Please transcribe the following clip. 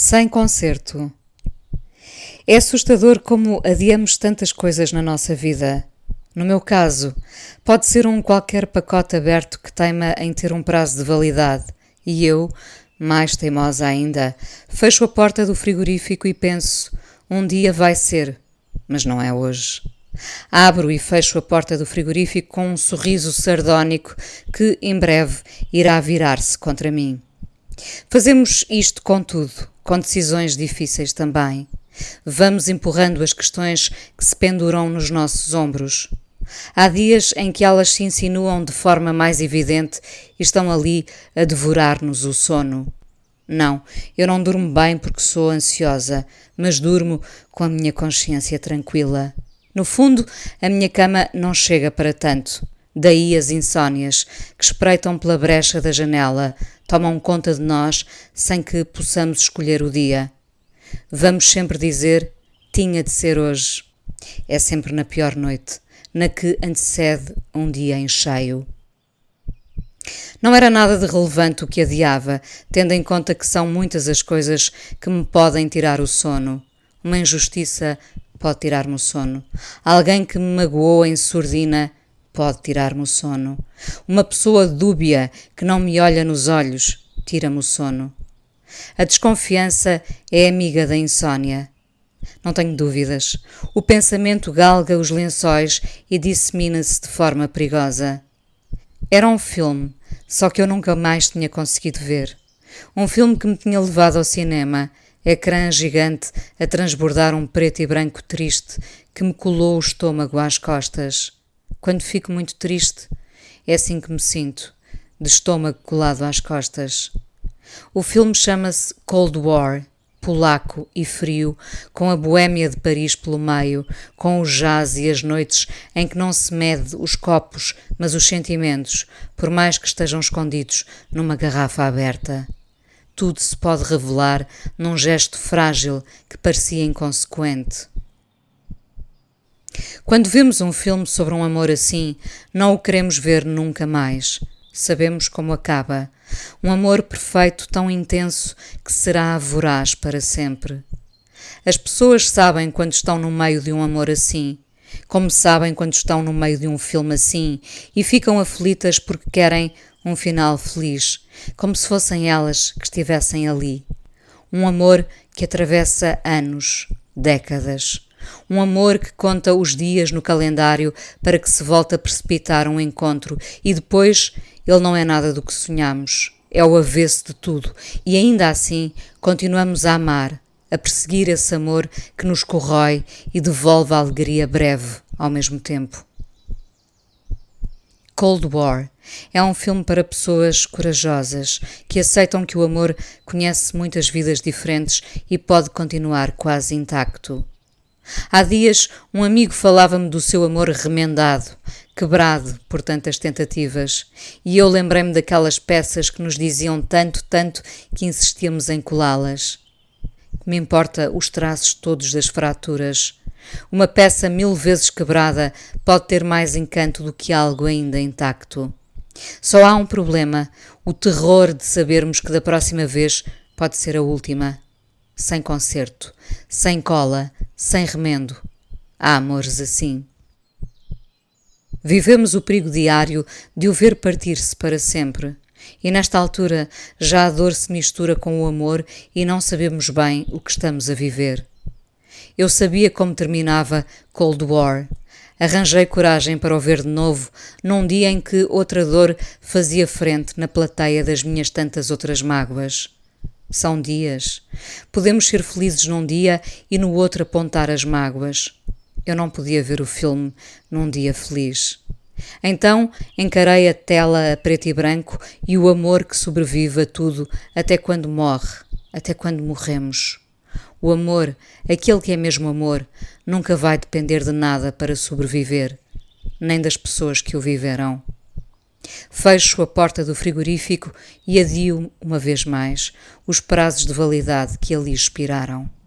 Sem concerto. É assustador como adiamos tantas coisas na nossa vida. No meu caso, pode ser um qualquer pacote aberto que teima em ter um prazo de validade, e eu, mais teimosa ainda, fecho a porta do frigorífico e penso: um dia vai ser, mas não é hoje. Abro e fecho a porta do frigorífico com um sorriso sardónico que, em breve, irá virar-se contra mim. Fazemos isto com tudo, com decisões difíceis também. Vamos empurrando as questões que se penduram nos nossos ombros. Há dias em que elas se insinuam de forma mais evidente e estão ali a devorar-nos o sono. Não, eu não durmo bem porque sou ansiosa, mas durmo com a minha consciência tranquila. No fundo, a minha cama não chega para tanto. Daí as insônias, que espreitam pela brecha da janela, tomam conta de nós sem que possamos escolher o dia. Vamos sempre dizer: tinha de ser hoje. É sempre na pior noite, na que antecede um dia em cheio. Não era nada de relevante o que adiava, tendo em conta que são muitas as coisas que me podem tirar o sono. Uma injustiça pode tirar-me o sono. Alguém que me magoou em surdina pode tirar-me o sono. Uma pessoa dúbia que não me olha nos olhos tira-me o sono. A desconfiança é amiga da insônia. Não tenho dúvidas. O pensamento galga os lençóis e dissemina-se de forma perigosa. Era um filme, só que eu nunca mais tinha conseguido ver. Um filme que me tinha levado ao cinema, ecrã gigante a transbordar um preto e branco triste que me colou o estômago às costas. Quando fico muito triste, é assim que me sinto, de estômago colado às costas. O filme chama-se Cold War, polaco e frio, com a boêmia de Paris pelo meio, com o jazz e as noites em que não se mede os copos, mas os sentimentos, por mais que estejam escondidos numa garrafa aberta. Tudo se pode revelar num gesto frágil que parecia inconsequente. Quando vemos um filme sobre um amor assim, não o queremos ver nunca mais. Sabemos como acaba. Um amor perfeito tão intenso que será voraz para sempre. As pessoas sabem quando estão no meio de um amor assim, como sabem quando estão no meio de um filme assim e ficam aflitas porque querem um final feliz, como se fossem elas que estivessem ali. Um amor que atravessa anos, décadas. Um amor que conta os dias no calendário para que se volte a precipitar um encontro e depois ele não é nada do que sonhamos. É o avesso de tudo e ainda assim continuamos a amar, a perseguir esse amor que nos corrói e devolve a alegria breve ao mesmo tempo. Cold War é um filme para pessoas corajosas que aceitam que o amor conhece muitas vidas diferentes e pode continuar quase intacto. Há dias um amigo falava-me do seu amor remendado, quebrado por tantas tentativas, e eu lembrei-me daquelas peças que nos diziam tanto, tanto que insistíamos em colá-las. Me importa os traços todos das fraturas. Uma peça mil vezes quebrada pode ter mais encanto do que algo ainda intacto. Só há um problema: o terror de sabermos que da próxima vez pode ser a última sem concerto, sem cola, sem remendo. Há amores assim. Vivemos o perigo diário de o ver partir-se para sempre. E nesta altura já a dor se mistura com o amor e não sabemos bem o que estamos a viver. Eu sabia como terminava Cold War. Arranjei coragem para o ver de novo num dia em que outra dor fazia frente na plateia das minhas tantas outras mágoas. São dias. Podemos ser felizes num dia e no outro apontar as mágoas. Eu não podia ver o filme num dia feliz. Então encarei a tela a preto e branco e o amor que sobrevive a tudo até quando morre, até quando morremos. O amor, aquele que é mesmo amor, nunca vai depender de nada para sobreviver, nem das pessoas que o viverão. Fecho a porta do frigorífico e adio, uma vez mais, os prazos de validade que ali expiraram.